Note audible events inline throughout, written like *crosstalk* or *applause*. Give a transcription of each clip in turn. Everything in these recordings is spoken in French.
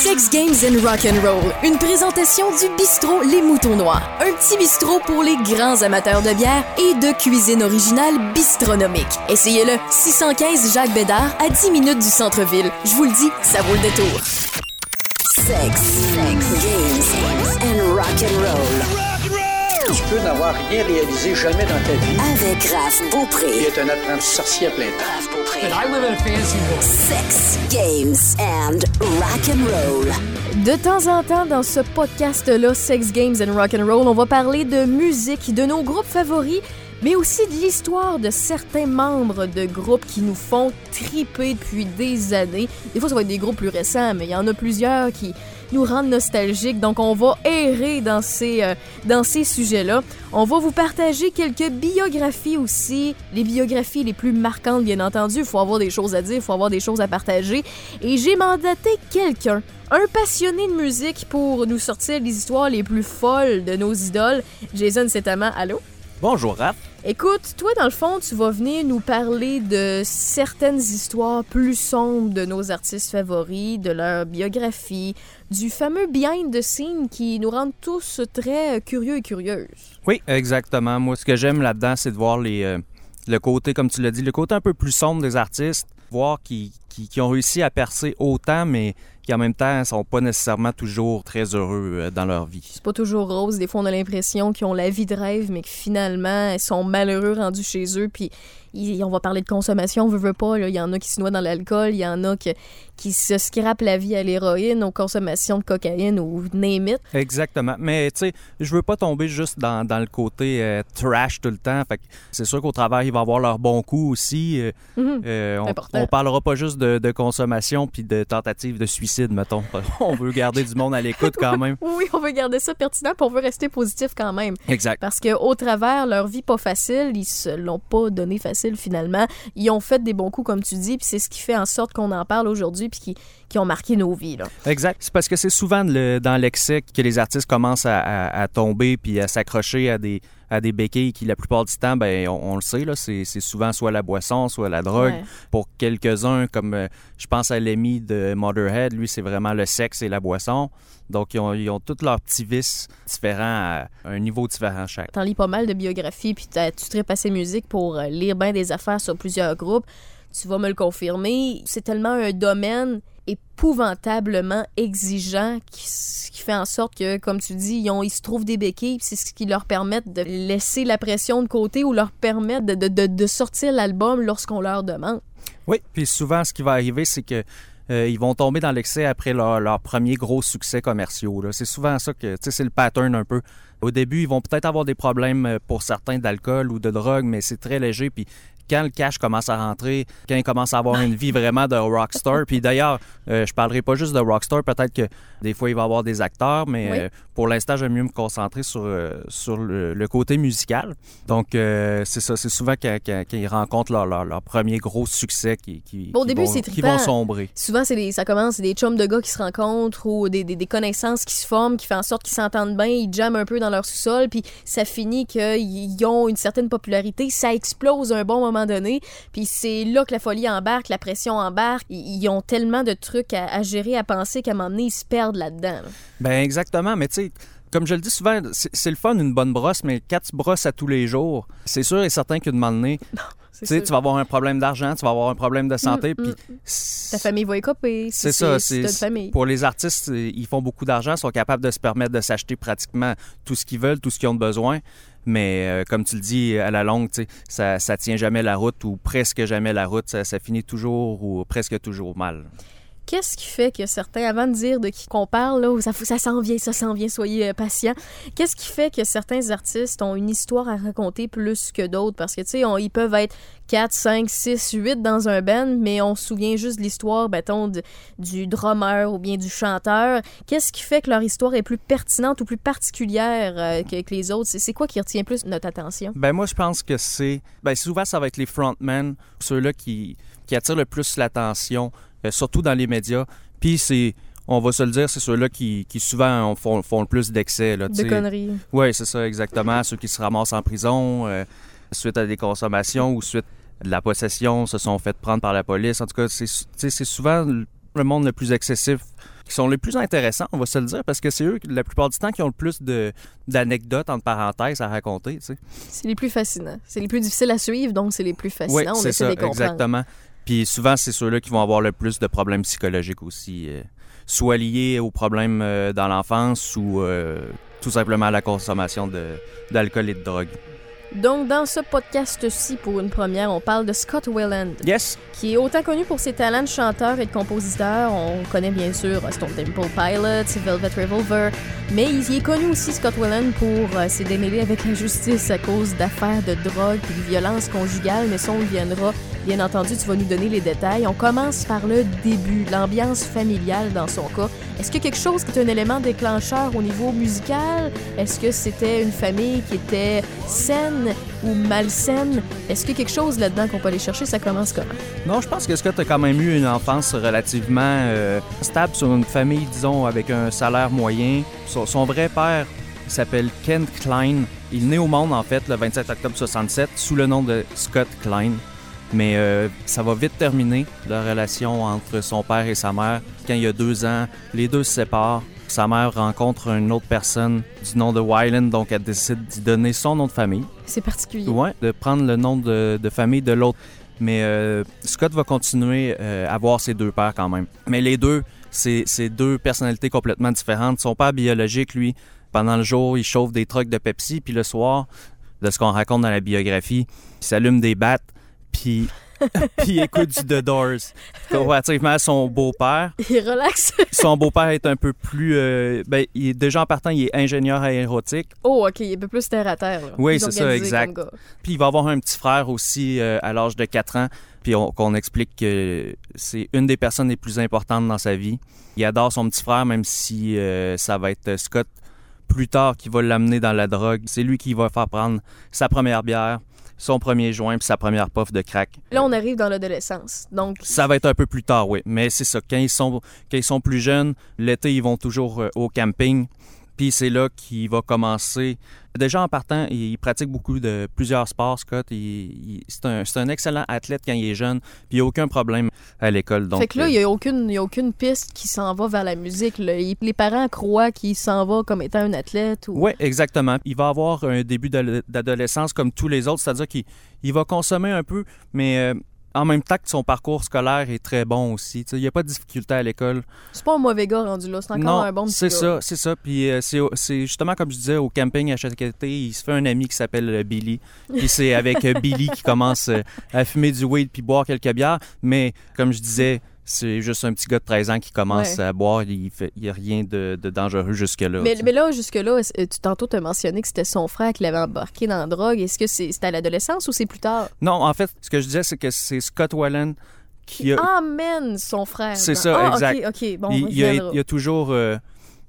Sex Games and Rock and Roll, une présentation du bistrot Les Moutons Noirs, un petit bistrot pour les grands amateurs de bière et de cuisine originale bistronomique. Essayez-le, 615 Jacques Bédard à 10 minutes du centre-ville. Je vous le dis, ça vaut le détour. Sex, sex, games and and roll. Peux n'avoir rien réalisé jamais dans ta vie Avec Raph Beaupré. être un apprenti sorcier à plein temps. Raph Beaupré. I live in a fancy world. Sex, games and rock and roll. De temps en temps, dans ce podcast-là, Sex Games and Rock and Roll, on va parler de musique, de nos groupes favoris, mais aussi de l'histoire de certains membres de groupes qui nous font triper depuis des années. Des fois, ça va être des groupes plus récents, mais il y en a plusieurs qui nous rendent nostalgiques. Donc, on va errer dans ces, euh, dans ces sujets-là. On va vous partager quelques biographies aussi. Les biographies les plus marquantes, bien entendu. Il faut avoir des choses à dire, il faut avoir des choses à partager. Et j'ai mandaté quelqu'un, un passionné de musique, pour nous sortir les histoires les plus folles de nos idoles. Jason Setama, allô? Bonjour Raph. Écoute, toi, dans le fond, tu vas venir nous parler de certaines histoires plus sombres de nos artistes favoris, de leur biographie, du fameux behind the scene qui nous rend tous très curieux et curieuses. Oui, exactement. Moi, ce que j'aime là-dedans, c'est de voir les, euh, le côté, comme tu l'as dit, le côté un peu plus sombre des artistes, voir qui, qui ont réussi à percer autant, mais qui en même temps sont pas nécessairement toujours très heureux euh, dans leur vie. C'est pas toujours rose. Des fois, on a l'impression qu'ils ont la vie de rêve, mais que finalement, ils sont malheureux rendus chez eux. Puis, ils- on va parler de consommation, on veut, veut pas. là. Il y en a qui se noient dans l'alcool, il y en a que- qui se scrapent la vie à l'héroïne, aux consommations de cocaïne ou name it. Exactement. Mais tu sais, je veux pas tomber juste dans, dans le côté euh, trash tout le temps. Fait c'est sûr qu'au travail, il va avoir leur bon coup aussi. Euh, euh, on, on parlera pas juste de, de consommation puis de tentative de suicide, mettons. *laughs* on veut garder du monde à l'écoute quand même. *laughs* Oui, on veut garder ça pertinent, puis on veut rester positif quand même. Exact. Parce que au travers leur vie pas facile, ils se l'ont pas donné facile finalement. Ils ont fait des bons coups comme tu dis, puis c'est ce qui fait en sorte qu'on en parle aujourd'hui, puis qui, qui ont marqué nos vies. Là. Exact. C'est parce que c'est souvent le- dans l'excès que les artistes commencent à, à- à tomber puis à s'accrocher à des, à des béquilles qui, la plupart du temps, ben, on, on le sait, là, c'est, c'est souvent soit la boisson, soit la drogue. Ouais. Pour quelques-uns, comme euh, je pense à Lemmy de Motherhead, lui, c'est vraiment le sexe et la boisson. Donc, ils ont, ils ont tous leurs petits vices différents à un niveau différent chaque. T'en lis pas mal de biographies, puis tu tripes assez musique pour euh, lire bien des affaires sur plusieurs groupes. Tu vas me le confirmer. C'est tellement un domaine épouvantablement exigeant qui, fait en sorte que, comme tu dis, ils, ont- se trouvent des béquilles, c'est ce qui leur permet de laisser la pression de côté ou leur permettre de, sortir l'album lorsqu'on leur demande. Oui, puis souvent, ce qui va arriver, c'est que euh, ils vont tomber dans l'excès après leur, premier gros succès commerciaux. C'est souvent ça que, tu sais, c'est le pattern un peu. Au début, ils vont peut-être avoir des problèmes euh, pour certains d'alcool ou de drogue, mais c'est très léger. Puis quand le cash commence à rentrer, quand ils commencent à avoir une vie vraiment de rockstar, puis d'ailleurs, euh, je parlerai pas juste de rockstar, peut-être que des fois, il va y avoir des acteurs, mais Oui. euh, pour l'instant, j'aime mieux me concentrer sur, euh, sur le, le côté musical. Donc, euh, c'est ça, c'est souvent quand, quand- quand ils rencontrent leur, leur, leur premier gros succès qui, qui, Au qui début, vont, qui vont sombrer. Souvent, des, ça commence, c'est des chums de gars qui se rencontrent ou des, des, des connaissances qui se forment, qui font en sorte qu'ils s'entendent bien, ils jamment un peu dans leur sous-sol, puis ça finit qu'ils ont une certaine popularité, ça explose un bon moment donné, puis c'est là que la folie embarque, la pression embarque, ils, ils ont tellement de trucs à, à gérer, à penser qu'à un moment donné, ils se perdent là-dedans. là. Ben exactement, mais tu sais, comme je le dis souvent, c'est le fun une bonne brosse, mais tu brosses à tous les jours, c'est sûr et certain qu'à un moment donné, tu sais, sûr. tu vas avoir un problème d'argent, tu vas avoir un problème de santé, Mm, puis mm. c'est- Ta famille va écoper. si C'est ça, si c'est pour les artistes, ils font beaucoup d'argent, sont capables de se permettre de s'acheter pratiquement tout ce qu'ils veulent, tout ce qu'ils ont de besoin. Mais euh, comme tu le dis, à la longue, ça, ça tient jamais la route ou presque jamais la route. Ça, ça finit toujours ou presque toujours mal. Qu'est-ce qui fait que certains, avant de dire de qui qu'on parle, là, ça, ça s'en vient, ça s'en vient, soyez euh, patients. Qu'est-ce qui fait que certains artistes ont une histoire à raconter plus que d'autres? Parce que, tu sais, ils peuvent être 4, 5, 6, 8 dans un band, mais on se souvient juste de l'histoire, bâton, du drummer ou bien du chanteur. Qu'est-ce qui fait que leur histoire est plus pertinente ou plus particulière euh, que, les autres? C'est quoi qui retient plus notre attention? Ben moi, je pense que c'est... Ben souvent, ça va être les frontmen, ceux-là qui, attirent le plus l'attention, surtout dans les médias. Puis c'est... On va se le dire, c'est ceux-là qui, qui souvent font, font le plus d'excès. De conneries. Oui, c'est ça, exactement. Ceux qui se ramassent en prison euh, suite à des consommations ou suite à de la possession se sont fait prendre par la police. En tout cas, c'est souvent le monde le plus excessif qui sont les plus intéressants, on va se le dire, parce que c'est eux, la plupart du temps, qui ont le plus de, d'anecdotes, entre parenthèses, à raconter. C'est les plus fascinants. C'est les plus difficiles à suivre, donc c'est les plus fascinants. Oui, On c'est ça, de les comprendre. exactement. Puis souvent, c'est ceux-là qui vont avoir le plus de problèmes psychologiques aussi, euh, soit liés aux problèmes euh, dans l'enfance ou euh, tout simplement à la consommation d'alcool et de drogue. Donc, dans ce podcast-ci, pour une première, on parle de Scott Weiland, Yes! qui est autant connu pour ses talents de chanteur et de compositeur. On connaît bien sûr Stone Temple Pilots, Velvet Revolver, mais il est connu aussi, Scott Weiland, pour euh, s'est démêlé avec la justice à cause d'affaires de drogue et de violence conjugale, mais ça, on viendra. Bien entendu, tu vas nous donner les détails. On commence par le début, l'ambiance familiale dans son cas. Est-ce que quelque chose qui est un élément déclencheur au niveau musical? Est-ce que c'était une famille qui était saine ou malsaine? Est-ce que quelque chose là-dedans qu'on peut aller chercher, ça commence comment? Non, je pense que Scott a quand même eu une enfance relativement euh, stable sur une famille, disons, avec un salaire moyen. Son, vrai père s'appelle Kent Klein. Il est né au monde, en fait, le 27 octobre 67, sous le nom de Scott Klein. Mais euh, ça va vite terminer, la relation entre son père et sa mère. Quand il y a deux ans, les deux se séparent. Sa mère rencontre une autre personne du nom de Wyland, donc elle décide d'y donner son nom de famille. C'est particulier. Ouais, de prendre le nom de, famille de l'autre. Mais euh, Scott va continuer euh, à voir ses deux pères quand même. Mais les deux, c'est deux personnalités complètement différentes. Son père biologique, lui, pendant le jour, il chauffe des trucs de Pepsi, puis le soir, de ce qu'on raconte dans la biographie, il s'allume des battes, puis *laughs* puis il écoute du The Doors. Comparativement à son beau-père, Il relaxe. *laughs* son beau-père est un peu plus... euh, ben, il est, déjà en partant, il est ingénieur aérotique. Oh, OK, il est un peu plus terre à terre. là. Oui, c'est ça, exact. Puis il va avoir un petit frère aussi euh, à l'âge de 4 ans, puis on- qu'on explique que c'est une des personnes les plus importantes dans sa vie. Il adore son petit frère, même si euh, ça va être Scott plus tard qui va l'amener dans la drogue. C'est lui qui va faire prendre sa première bière, son premier joint, puis sa première puff de crack. Là, on arrive dans l'adolescence. Donc, Ça va être un peu plus tard, oui. Mais c'est ça. Quand ils sont, quand ils sont plus jeunes, l'été, ils vont toujours euh, au camping. Puis c'est là qu'il va commencer. Déjà en partant, il pratique beaucoup de plusieurs sports, Scott. C'est un, c'est un excellent athlète quand il est jeune. Puis il n'y a aucun problème à l'école. Donc, fait que là, euh, il n'y a, aucune- y a aucune piste qui s'en va vers la musique. là. Il- Les parents croient qu'il s'en va comme étant un athlète. Ou... Oui, exactement. Il va avoir un début d'ado- d'adolescence comme tous les autres, c'est-à-dire qu'il il va consommer un peu, mais euh, en même temps que son parcours scolaire est très bon aussi. Il n'y a pas de difficulté à l'école. C'est pas un mauvais gars rendu là. C'est encore non, un bon petit c'est ça, c'est ça. Puis euh, c'est, c'est justement comme je disais au camping à chaque été, il se fait un ami qui s'appelle euh, Billy. Puis c'est avec euh, Billy qui commence à fumer du weed puis boire quelques bières. Mais comme je disais, c'est juste un petit gars de 13 ans qui commence Ouais. à boire. Il n'y a rien de, de dangereux jusque-là. Mais, là, jusque-là, est-ce- tu tantôt t'as mentionné que c'était son frère qui l'avait embarqué dans la drogue. Est-ce que c'est à l'adolescence ou c'est plus tard? Non, en fait, ce que je disais, c'est que c'est Scott Wallen qui a, emmène son frère. C'est dans- ça, Ah, exact. OK, OK. Bon, il, il a, il a toujours, euh,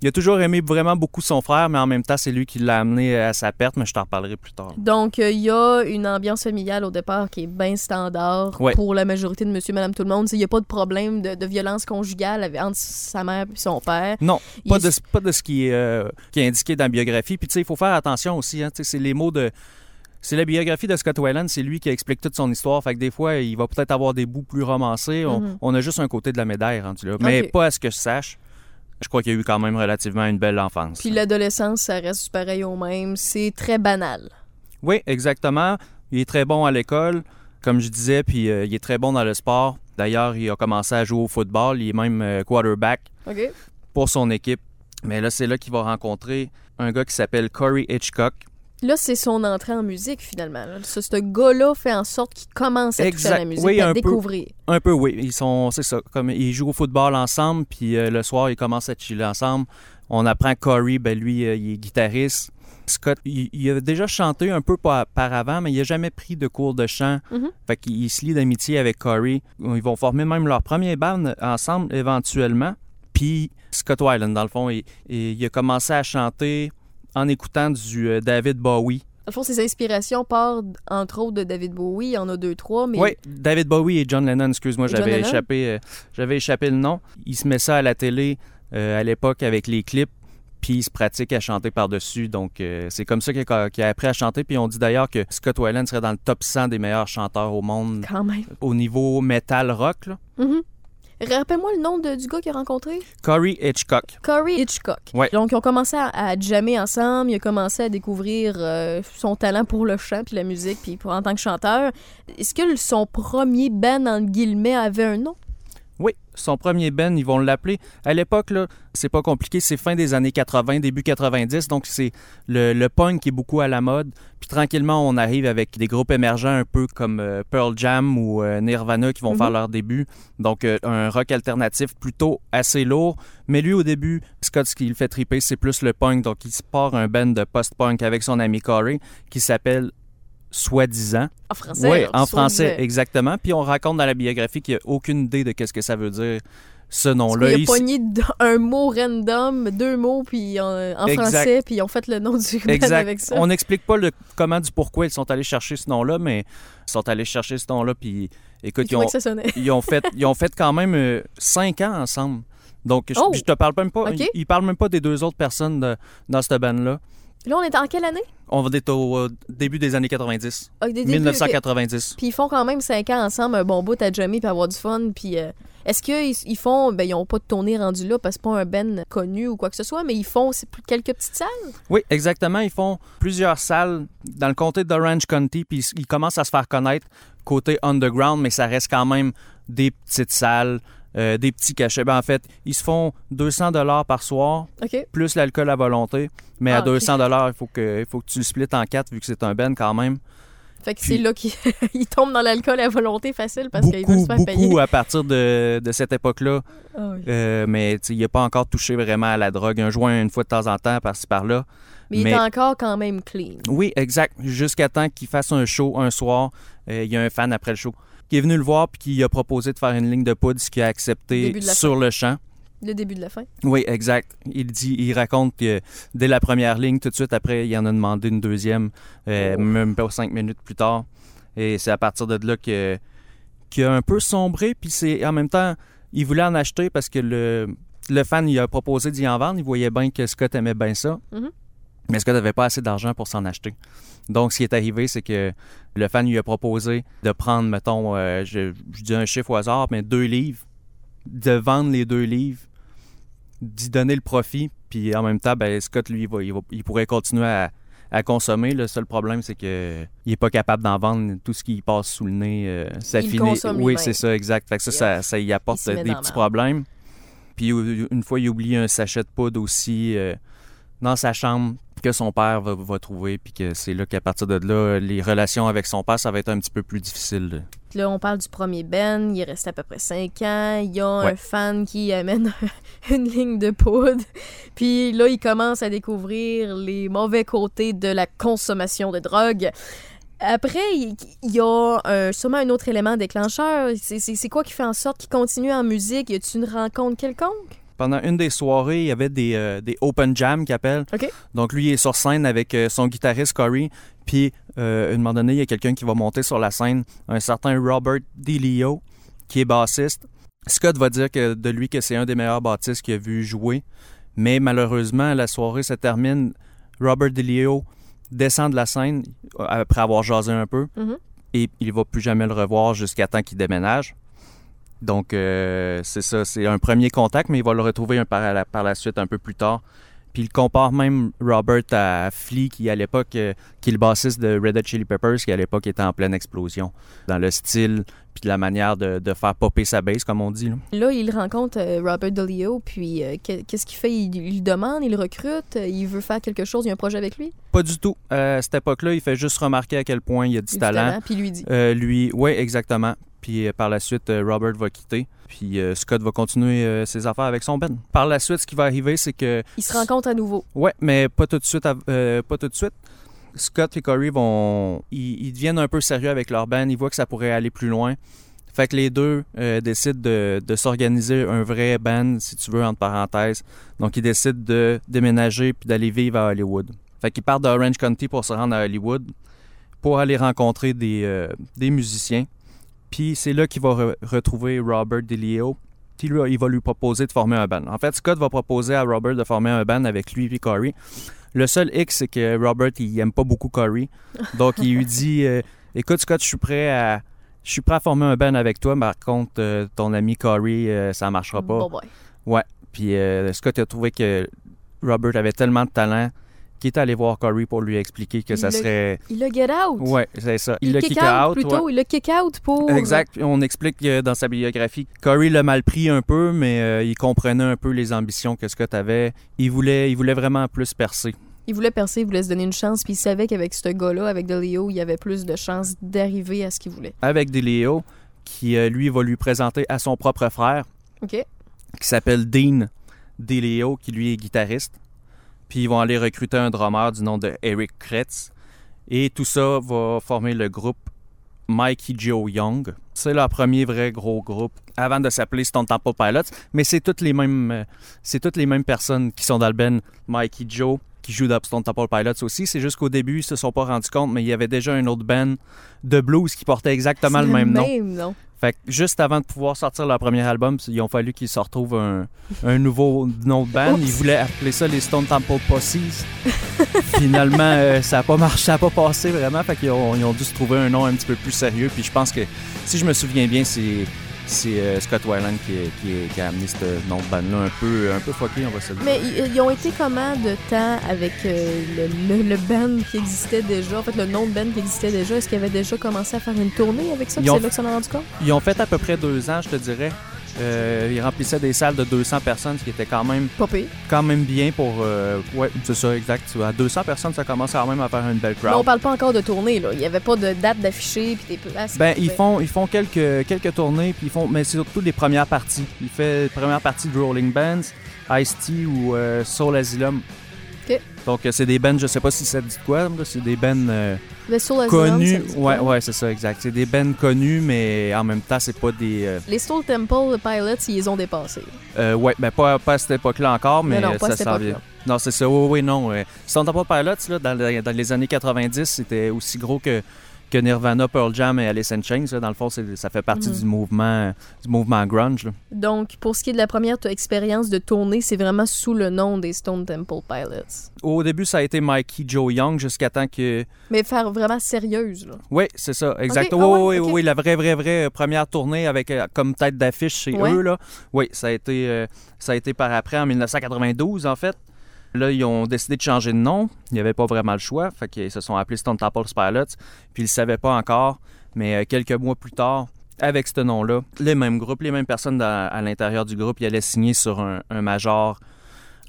il a toujours aimé vraiment beaucoup son frère, mais en même temps, c'est lui qui l'a amené à sa perte, mais je t'en reparlerai plus tard. Donc, euh, il y a une ambiance familiale au départ qui est bien standard Ouais. pour la majorité de monsieur, madame, tout le monde. Il n'y a pas de problème de, de violence conjugale entre sa mère et son père. Non, Il pas de, pas de ce qui est, euh, qui est indiqué dans la biographie. Puis, tu sais, il faut faire attention aussi. Hein, c'est les mots de. C'est la biographie de Scott Weiland, c'est lui qui explique toute son histoire. Fait que des fois, il va peut-être avoir des bouts plus romancés. On, Mhm. on a juste un côté de la médaille rendu là. Mais pas à ce que je sache. Je crois qu'il y a eu quand même relativement une belle enfance. Puis l'adolescence, ça reste pareil au même. C'est très banal. Oui, exactement. Il est très bon à l'école, comme je disais, puis euh, il est très bon dans le sport. D'ailleurs, il a commencé à jouer au football. Il est même euh, quarterback pour son équipe. Mais là, c'est là qu'il va rencontrer un gars qui s'appelle Corey Hitchcock. Là, c'est son entrée en musique, finalement. là. Ce, ce gars-là fait en sorte qu'il commence à toucher Exact. à la musique, Oui, à un peu. découvrir. Un peu, oui. Ils sont, c'est ça. Comme ils jouent au football ensemble, puis euh, le soir, ils commencent à chiller ensemble. On apprend Corey, ben lui, euh, il est guitariste. Scott, il, il a déjà chanté un peu par, par avant, mais il n'a jamais pris de cours de chant. Mhm. Fait qu'il se lie d'amitié avec Corey. Ils vont former même leur premier band ensemble éventuellement. Puis Scott Weiland, dans le fond, il a commencé à chanter en écoutant du euh, David Bowie. Dans le fond, ses inspirations partent, entre autres, de David Bowie. Il y en a deux, trois, mais Oui, David Bowie et John Lennon, excuse-moi, j'avais échappé, euh, j'avais échappé le nom. Il se met ça à la télé euh, à l'époque avec les clips, puis il se pratique à chanter par-dessus. Donc, euh, c'est comme ça qu'il a, qu'il a appris à chanter. Puis on dit d'ailleurs que Scott Weiland serait dans le top 100 des meilleurs chanteurs au monde quand même. au niveau metal rock. là. Mhm. Rappelle-moi le nom de- du gars qu'il a rencontré. Corey Hitchcock. Corey Hitchcock. Ouais. Donc, ils ont commencé à, à jammer ensemble. Il a commencé à découvrir euh, son talent pour le chant puis la musique, puis pour, en tant que chanteur. Est-ce que son premier band, entre guillemets, avait un nom? Oui, son premier band, ils vont l'appeler. À l'époque, là, c'est pas compliqué, c'est fin des années 80, début 90, donc c'est le, le punk qui est beaucoup à la mode. Puis tranquillement, on arrive avec des groupes émergents un peu comme euh, Pearl Jam ou euh, Nirvana qui vont Mhm. faire leur début. Donc euh, un rock alternatif plutôt assez lourd. Mais lui, au début, Scott, ce qui le fait triper, c'est plus le punk. Donc il se part un band de post-punk avec son ami Corey qui s'appelle Soi-disant. En français. Oui, en français, exactement. Puis on raconte dans la biographie qu'il n'y a aucune idée de qu'est-ce que ça veut dire, ce nom-là. qu'il a Il- pogné un mot random, deux mots, puis en, français, puis ils ont fait le nom du Exact. avec ça. On n'explique pas le comment du pourquoi ils sont allés chercher ce nom-là, mais ils sont allés chercher ce nom-là. Puis écoute, Il ils ont, *laughs* ils fait, ils ont fait quand même euh, cinq ans ensemble. Donc, je, Oh! je te parle même pas. Ils, ils parlent même pas des deux autres personnes de- dans cette band-là. Là, on est en quelle année? On va être au euh, début des années 90. Ah, des débuts, ok. 1990. Puis ils font quand même cinq ans ensemble, un bon bout à jammer puis avoir du fun. Puis euh, est-ce qu'ils ils font, ben ils ont pas de tournée rendu là parce que c'est pas un band connu ou quoi que ce soit, mais ils font c'est plus quelques petites salles? Oui, exactement. Ils font plusieurs salles dans le comté d'Orange County, puis ils commencent à se faire connaître côté underground, mais ça reste quand même des petites salles, euh, des petits cachets. Ben, en fait, ils se font 200 dollars par soir, plus l'alcool à volonté. Mais Ah, à ok. 200 dollars, il faut que, il faut que tu le splits en quatre, vu que c'est un ben quand même. Fait que c'est là qu'ils *laughs* ils tombent dans l'alcool à volonté facile parce qu'ils veulent Beaucoup, se faire beaucoup payer. à partir de, de cette époque-là. Ah oui. Euh, mais il n'a pas encore touché vraiment à la drogue. Un joint une fois de temps en temps, par-ci par-là. mais il est encore quand même clean. Oui, exact. Jusqu'à temps qu'il fasse un show un soir. euh, Il y a un fan après le show qui est venu le voir puis qui a proposé de faire une ligne de poudre, ce qu'il a accepté sur le champ. Le début de la fin. Oui, exact. Il dit, il raconte que dès la première ligne, tout de suite après, il en a demandé une deuxième, euh, Oh. même pas cinq minutes plus tard. Et c'est à partir de là que qu'il a un peu sombré. Puis c'est en même temps, il voulait en acheter parce que le, le fan il a proposé d'y en vendre. Il voyait bien que Scott aimait bien ça. Mhm. Mais Scott n'avait pas assez d'argent pour s'en acheter? Donc, ce qui est arrivé, c'est que le fan lui a proposé de prendre, mettons, euh, je, je dis un chiffre au hasard, mais deux livres, de vendre les deux livres, d'y donner le profit, puis en même temps, ben, Scott, lui, il, va- il va- il pourrait continuer à, à consommer. Le seul problème, c'est que il est pas capable d'en vendre tout ce qui passe sous le nez. euh, ça Il finit. Oui, c'est ça, exact. Fait que ça, ça, ça y apporte des petits problèmes. Puis une fois, il oublie un sachet de poudre aussi euh, dans sa chambre que son père va, va trouver, puis que c'est là qu'à partir de là, les relations avec son père, ça va être un petit peu plus difficile. là. On parle du premier Ben, il est resté à peu près 5 ans. Il y a un fan qui amène *laughs* une ligne de poudre. Puis là, il commence à découvrir les mauvais côtés de la consommation de drogue. Après, il y a un- sûrement un autre élément déclencheur. C'est- C'est c'est quoi qui fait en sorte qu'il continue en musique? Y a-t-il une rencontre quelconque? Pendant une des soirées, il y avait des, euh, des open jam qu'ils appellent. Donc lui, il est sur scène avec euh, son guitariste Corey. Puis, euh, à un moment donné, il y a quelqu'un qui va monter sur la scène, un certain Robert DeLeo, qui est bassiste. Scott va dire que de lui que c'est un des meilleurs bassistes qu'il a vu jouer. Mais malheureusement, la soirée se termine. Robert DeLeo descend de la scène euh, après avoir jasé un peu. Mhm. Et il va plus jamais le revoir jusqu'à temps qu'il déménage. Donc, euh, c'est ça, c'est un premier contact, mais il va le retrouver un par, la, par la suite un peu plus tard. Puis il compare même Robert à Flea, qui à l'époque, euh, qui est le bassiste de Red Hot Chili Peppers, qui à l'époque était en pleine explosion, dans le style puis la manière de, de faire popper sa bass, comme on dit. là. Là, il rencontre euh, Robert DeLeo, puis euh, que- qu'est-ce qu'il fait? Il, il le demande, il le recrute, il veut faire quelque chose, il y a un projet avec lui? Pas du tout. À cette époque-là, il fait juste remarquer à quel point il a du talent. Puis lui dit. Lui, oui, exactement. Puis euh, par la suite, euh, Robert va quitter. Puis euh, Scott va continuer ses affaires avec son Ben. Par la suite, ce qui va arriver, c'est que Il se rencontre à nouveau. Ouais, mais pas tout de suite. pas tout de suite. Scott et Corey vont, ils, ils deviennent un peu sérieux avec leur band. Ils voient que ça pourrait aller plus loin. Fait que les deux euh, décident de, de s'organiser un vrai band, si tu veux, entre parenthèses. Donc ils décident de déménager puis d'aller vivre à Hollywood. Fait qu'ils partent d'Orange County pour se rendre à Hollywood pour aller rencontrer des, euh, des musiciens. Puis c'est là qu'il va re- retrouver Robert DeLeo. Puis lui, il va lui proposer de former un band. En fait, Scott va proposer à Robert de former un band avec lui et Corey. Le seul X, c'est que Robert, il aime pas beaucoup Corey. Donc, il lui dit euh, Écoute, Scott, je suis prêt à, Je suis prêt à former un band avec toi, par contre, euh, ton ami Corey, euh, ça marchera pas. Bon, boy. Puis euh, Scott a trouvé que Robert avait tellement de talent qu'il est allé voir Corey pour lui expliquer que Il ça serait. Il a get out. Ouais, c'est ça. Il, l'a kick kick out, out. plutôt. ouais. Il l'a kick out pour. Exact. On explique euh, dans sa biographie, Corey l'a mal pris un peu, mais euh, il comprenait un peu les ambitions que Scott avait. Il voulait, il voulait vraiment plus percer. Il voulait percer, il voulait se donner une chance, puis il savait qu'avec ce gars-là, avec DeLeo, il y avait plus de chances d'arriver à ce qu'il voulait. Avec Deleo, qui euh, lui va lui présenter à son propre frère, OK? qui s'appelle Dean Deleo, qui lui est guitariste. Puis ils vont aller recruter un drummer du nom de Eric Kretz. Et tout ça va former le groupe Mikey Joe Young. C'est leur premier vrai gros groupe avant de s'appeler Stone Temple Pilots, mais c'est toutes les mêmes euh, c'est toutes les mêmes personnes qui sont dans le band. Mikey Joe qui joue dans Stone Temple Pilots aussi, c'est juste qu'au début ils se sont pas rendus compte, mais il y avait déjà un autre band de blues qui portait exactement le même nom. Même nom. Fait que juste avant de pouvoir sortir leur premier album, ils ont fallu qu'ils se retrouvent un, un nouveau nom de band. Oups. Ils voulaient appeler ça les Stone Temple Posses. *laughs* Finalement, euh, ça n'a pas marché, ça n'a pas passé vraiment. Fait qu'ils ont, ils ont dû se trouver un nom un petit peu plus sérieux. Puis je pense que, si je me souviens bien, c'est c'est euh, Scott Weiland qui, qui- qui a amené ce nom de band-là un peu, un peu fucké, on va se le dire. Mais ils, ont été comment de temps avec euh, le, le, le band qui existait déjà, en fait le nom de band qui existait déjà? Est-ce qu'ils avaient déjà commencé à faire une tournée avec ça? C'est là que ça en a rendu compte? Ils ont fait à peu près deux ans, je te dirais. Euh, ils remplissaient des salles de 200 personnes, ce qui était quand même Pas pire. quand même bien pour. euh, ouais, c'est ça, exact. À 200 personnes, ça commence quand même à faire une belle Mais on crowd. parle pas encore de tournée, là. Il y avait pas de date d'affiché, puis des places. Ben, ils font, ils font quelques, quelques tournées, puis ils font, mais c'est surtout des premières parties. Il fait les premières parties de Rolling Bands, Ice-T ou euh, Soul Asylum. Donc, euh, c'est des bands, je sais pas si ça dit quoi, c'est des bands euh, Soul connus. Ouais, ouais, c'est ça, exact. C'est des bands connus, mais en même temps, c'est pas des. euh, Les Soul Temple Pilots, ils les ont dépassés. euh, ouais, ben pas, pas à cette époque-là encore, mais non, non, ça s'en vient. Non, c'est ça. Oui, oui, non. Stone Temple Pilots, là, dans les années 90, c'était aussi gros que, que Nirvana, Pearl Jam et Alice in Chains. là. Dans le fond, ça fait partie Mhm. du mouvement du mouvement grunge. là. Donc, pour ce qui est de la première expérience de tournée, c'est vraiment sous le nom des Stone Temple Pilots. Au début, ça a été Mikey Joe Young jusqu'à temps que... Mais faire vraiment sérieuse, là. Oui, c'est ça, exact. Oui, ah oui, ouais, oui, ok. oui, la vraie, vraie, vraie euh, première tournée avec euh, comme tête d'affiche chez Ouais. eux. Là. Oui, ça a, été, euh, ça a été par après, en 1992, en fait. Là, ils ont décidé de changer de nom. Il n'y avait pas vraiment le choix. Fait qu'ils se sont appelés Stone Temple Pilots. Puis ils ne savaient pas encore. Mais euh, quelques mois plus tard, avec ce nom-là, les mêmes groupes, les mêmes personnes dans- à l'intérieur du groupe, ils allaient signer sur un, un major.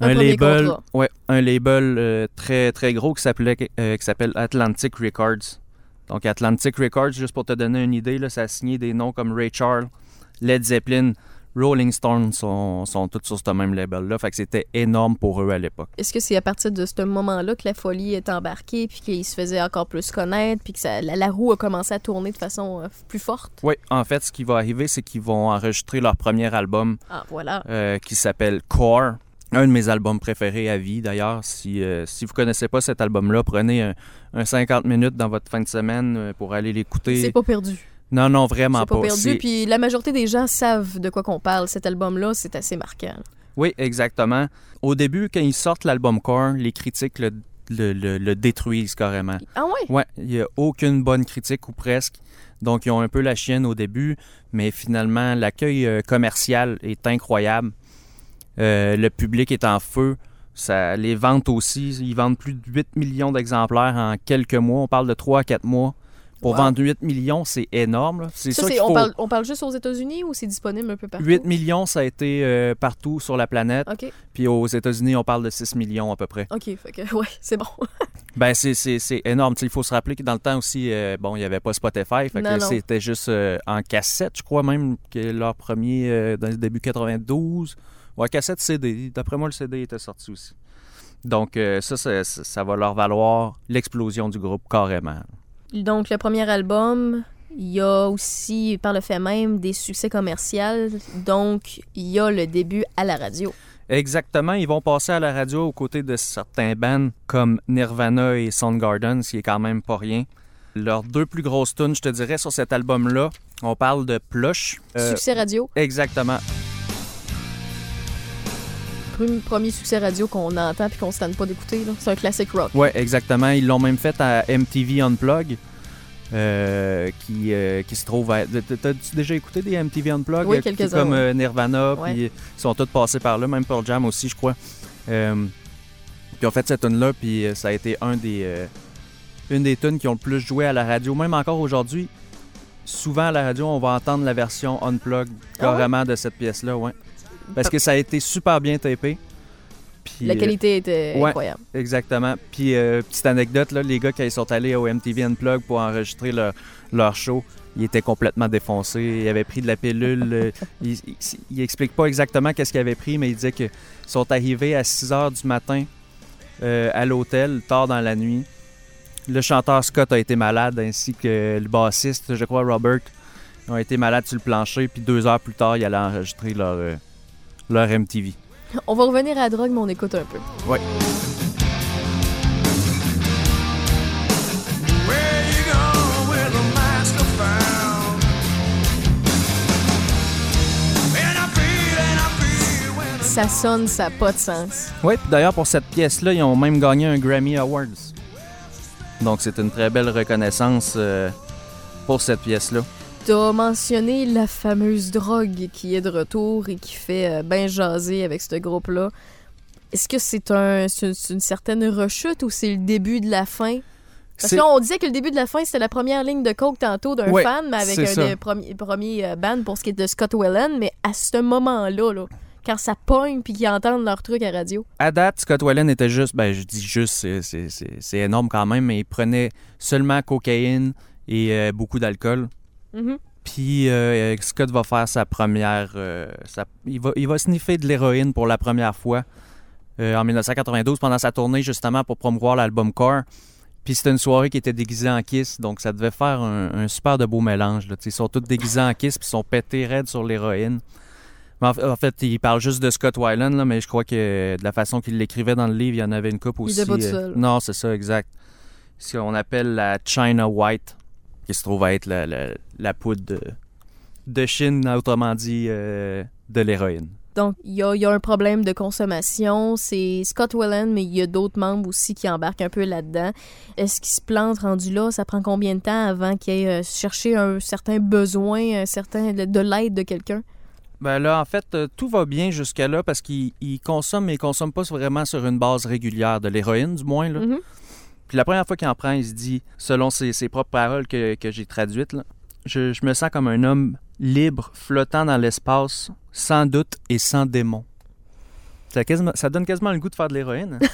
Un label, contrat. ouais, un label euh, très très gros qui s'appelait euh, qui s'appelle Atlantic Records. Donc Atlantic Records, juste pour te donner une idée, là, ça a signé des noms comme Ray Charles, Led Zeppelin, Rolling Stones sont, sont tous sur ce même label-là. Fait que c'était énorme pour eux à l'époque. Est-ce que c'est à partir de ce moment-là que la folie est embarquée, puis qu'il se faisait encore plus connaître, puis que ça- la, la roue a commencé à tourner de façon euh, plus forte? Oui, en fait, ce qui va arriver, c'est qu'ils vont enregistrer leur premier album Ah, voilà. euh, qui s'appelle Core. Un de mes albums préférés à vie, d'ailleurs. Si, euh, si vous connaissez pas cet album-là, prenez un, un 50 minutes dans votre fin de semaine euh, pour aller l'écouter. C'est pas perdu. Non, non, vraiment pas, perdu. Puis la majorité des gens savent de quoi qu'on parle. Cet album-là, c'est assez marquant. Oui, exactement. Au début, quand ils sortent l'album Core, les critiques le, le- le- le détruisent carrément. Ah ouais? Ouais, il n'y a aucune bonne critique ou presque. Donc, ils ont un peu la chienne au début, mais finalement, l'accueil euh, commercial est incroyable. Euh, le public est en feu. Ça, les ventes aussi, ils vendent plus de 8 millions d'exemplaires en quelques mois. On parle de 3 à 4 mois. Pour Wow. vendre 8 millions, c'est énorme. C'est Ça, on, parle, on parle juste aux États-Unis ou c'est disponible un peu partout? 8 millions, ça a été euh, partout sur la planète. Puis aux États-Unis, on parle de 6 millions à peu près. OK. Fait que, *laughs* ouais, c'est bon. *laughs* Ben, c'est- énorme. Il faut se rappeler que dans le temps aussi, euh, bon, il n'y avait pas Spotify. Fait Non, que non. c'était juste euh, en cassette, je crois même, que leur premier, dans le début 92. Ouais, cassette CD. D'après moi, le CD était sorti aussi. Donc, ça, ça- ça va leur valoir l'explosion du groupe carrément. Donc, le premier album, il y a aussi, par le fait même, des succès commerciaux. Donc, il y a le début à la radio. Exactement, ils vont passer à la radio aux côtés de certains bands comme Nirvana et Soundgarden, ce qui est quand même pas rien. Leurs deux plus grosses tunes, je te dirais, sur cet album-là, on parle de Plush. Euh, Succès radio. exactement. Premier, succès radio qu'on entend puis qu'on se tente pas d'écouter. là. C'est un classique rock. Ouais, exactement. Ils l'ont même fait à MTV Unplug. euh, qui, euh, qui se trouve à... T'as- T'as-tu déjà écouté des MTV Unplugged? Oui, Euh, quelques-uns, Comme ouais. euh, Nirvana, Ouais. puis ils sont tous passés par là, même Pearl Jam aussi, je crois. Euh, puis en fait, cette tune-là, puis euh, ça a été un des, euh, une des tunes qui ont le plus joué à la radio. Même encore aujourd'hui, souvent à la radio, on va entendre la version Unplugged Ah ouais? carrément de cette pièce-là, ouais. Parce que ça a été super bien tapé. Puis, La euh, qualité était ouais. incroyable. Exactement. Puis, euh, petite anecdote, là, les gars, ils sont allés au MTV Unplugged pour enregistrer leur, leur show, ils étaient complètement défoncés. Ils avaient pris de la pilule. euh, *laughs* ils, ils expliquent pas exactement qu'est-ce qu'ils avaient pris, mais ils disaient qu'ils sont arrivés à 6 h du matin euh, à l'hôtel, tard dans la nuit. Le chanteur Scott a été malade, ainsi que le bassiste, je crois, Robert, ont été malades sur le plancher. Puis deux heures plus tard, ils allaient enregistrer leur, euh, leur MTV. On va revenir à la drogue, mais on écoute un peu. Ouais. Where you going where the master found? And I feel, and I feel when I Ça sonne, ça n'a pas de sens. Oui, puis d'ailleurs, pour cette pièce-là, ils ont même gagné un Grammy Awards. Donc, c'est une très belle reconnaissance euh, pour cette pièce-là. T'as mentionné la fameuse drogue qui est de retour et qui fait ben jaser avec ce groupe-là. Est-ce que c'est un, une certaine rechute ou c'est le début de la fin? Parce C'est- que là, on disait que le début de la fin, c'était la première ligne de coke tantôt d'un Ouais, fan, mais avec un des premiers, premiers euh, bands pour ce qui est de Scott Whelan. Mais à ce moment-là, là, quand ça pogne puis qu'ils entendent leur truc à radio, À date, Scott Whelan était juste, ben je dis juste, c'est énorme quand même, mais il prenait seulement cocaïne et euh, beaucoup d'alcool. Mhm, Puis euh, Scott va faire sa première. euh, sa- il, va, il va sniffer de l'héroïne pour la première fois euh, en 1992 pendant sa tournée justement pour promouvoir l'album Core. Puis c'était une soirée qui était déguisée en Kiss, donc ça devait faire un, un super de beau mélange. Là. Ils sont tous déguisés en Kiss puis ils sont pétés raides sur l'héroïne. Mais en, en fait, il parle juste de Scott Weiland, là, mais je crois que de la façon qu'il l'écrivait dans le livre, il y en avait une coupe Il aussi. était pas tout euh, seul. non, c'est ça, exact. Ce qu'on appelle la China White, qui se trouve à être la, la- la poudre de, de Chine, autrement dit, euh, de l'héroïne. Donc, il y a, il y a un problème de consommation. C'est Scott Whelan, mais il y a d'autres membres aussi qui embarquent un peu là-dedans. Est-ce qu'il se plante rendu là? Ça prend combien de temps avant qu'il ait euh, cherché un certain besoin, un certain de, de l'aide de quelqu'un? Ben là, en fait, euh, tout va bien jusqu'à là parce qu'il il consomme, mais il consomme pas vraiment sur une base régulière, de l'héroïne du moins. Là. Mhm. Puis la première fois qu'il en prend, il se dit, selon ses, propres paroles que, j'ai traduites, je me sens comme un homme libre, flottant dans l'espace, sans doute et sans démon. Ça, quasiment- ça donne quasiment le goût de faire de l'héroïne. *laughs*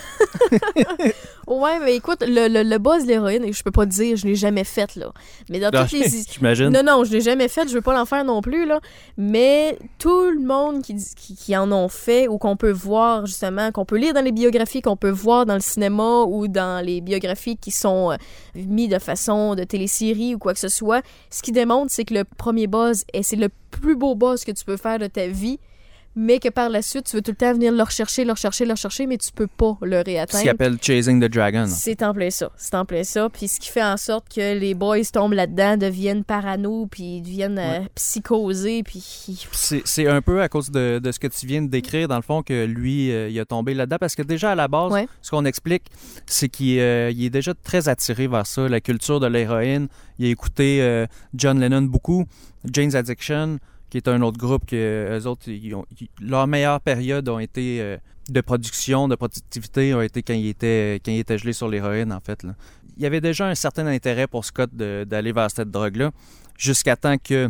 Ouais, mais écoute, le, le, le buzz de l'héroïne, et je peux pas te dire, je l'ai jamais faite, là. Mais dans toutes les... *laughs* J'imagine. Non, non, je l'ai jamais fait, je veux pas l'en faire non plus, là. Mais tout le monde qui, qui, qui en ont fait ou qu'on peut voir, justement, qu'on peut lire dans les biographies, qu'on peut voir dans le cinéma ou dans les biographies qui sont euh, mis de façon de télésérie ou quoi que ce soit, ce qui démontre, c'est que le premier buzz, est- c'est le plus beau buzz que tu peux faire de ta vie, mais que par la suite, tu veux tout le temps venir le rechercher, le rechercher, le rechercher, mais tu peux pas le Ce qu'il réatteindre. appelle Chasing the Dragon. C'est en plein ça. C'est en plein ça. Puis ce qui fait en sorte que les boys tombent là-dedans, deviennent parano, puis deviennent euh, psychosés, puis... C'est un peu à cause de, de ce que tu viens de décrire, dans le fond, que lui, euh, il a tombé là-dedans. Parce que déjà, à la base, Ouais. ce qu'on explique, c'est qu'il euh, est déjà très attiré vers ça, la culture de l'héroïne. Il a écouté John Lennon beaucoup, Jane's Addiction, qui est un autre groupe que eux autres, ils ont, ils- leur meilleure période ont été euh, de production, de productivité, ont été quand il était, quand il était gelé sur l'héroïne, en fait. là. Il y avait déjà un certain intérêt pour Scott d'aller vers cette drogue-là, jusqu'à temps que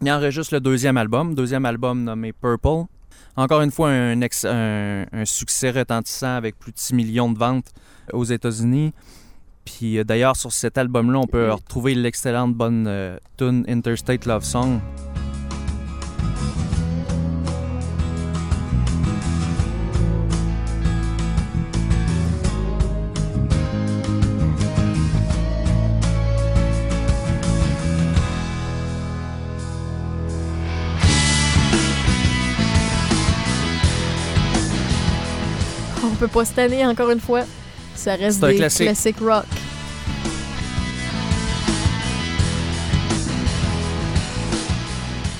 il enregistre le deuxième album, deuxième album nommé Purple. Encore une fois, un, ex- un- un succès retentissant avec plus de 6 millions de ventes aux États-Unis. Puis euh, d'ailleurs, sur cet album-là, on peut retrouver l'excellente bonne euh, tune Interstate Love Song. Peut pas tanner, encore une fois. Ça reste des classique. classiques rock.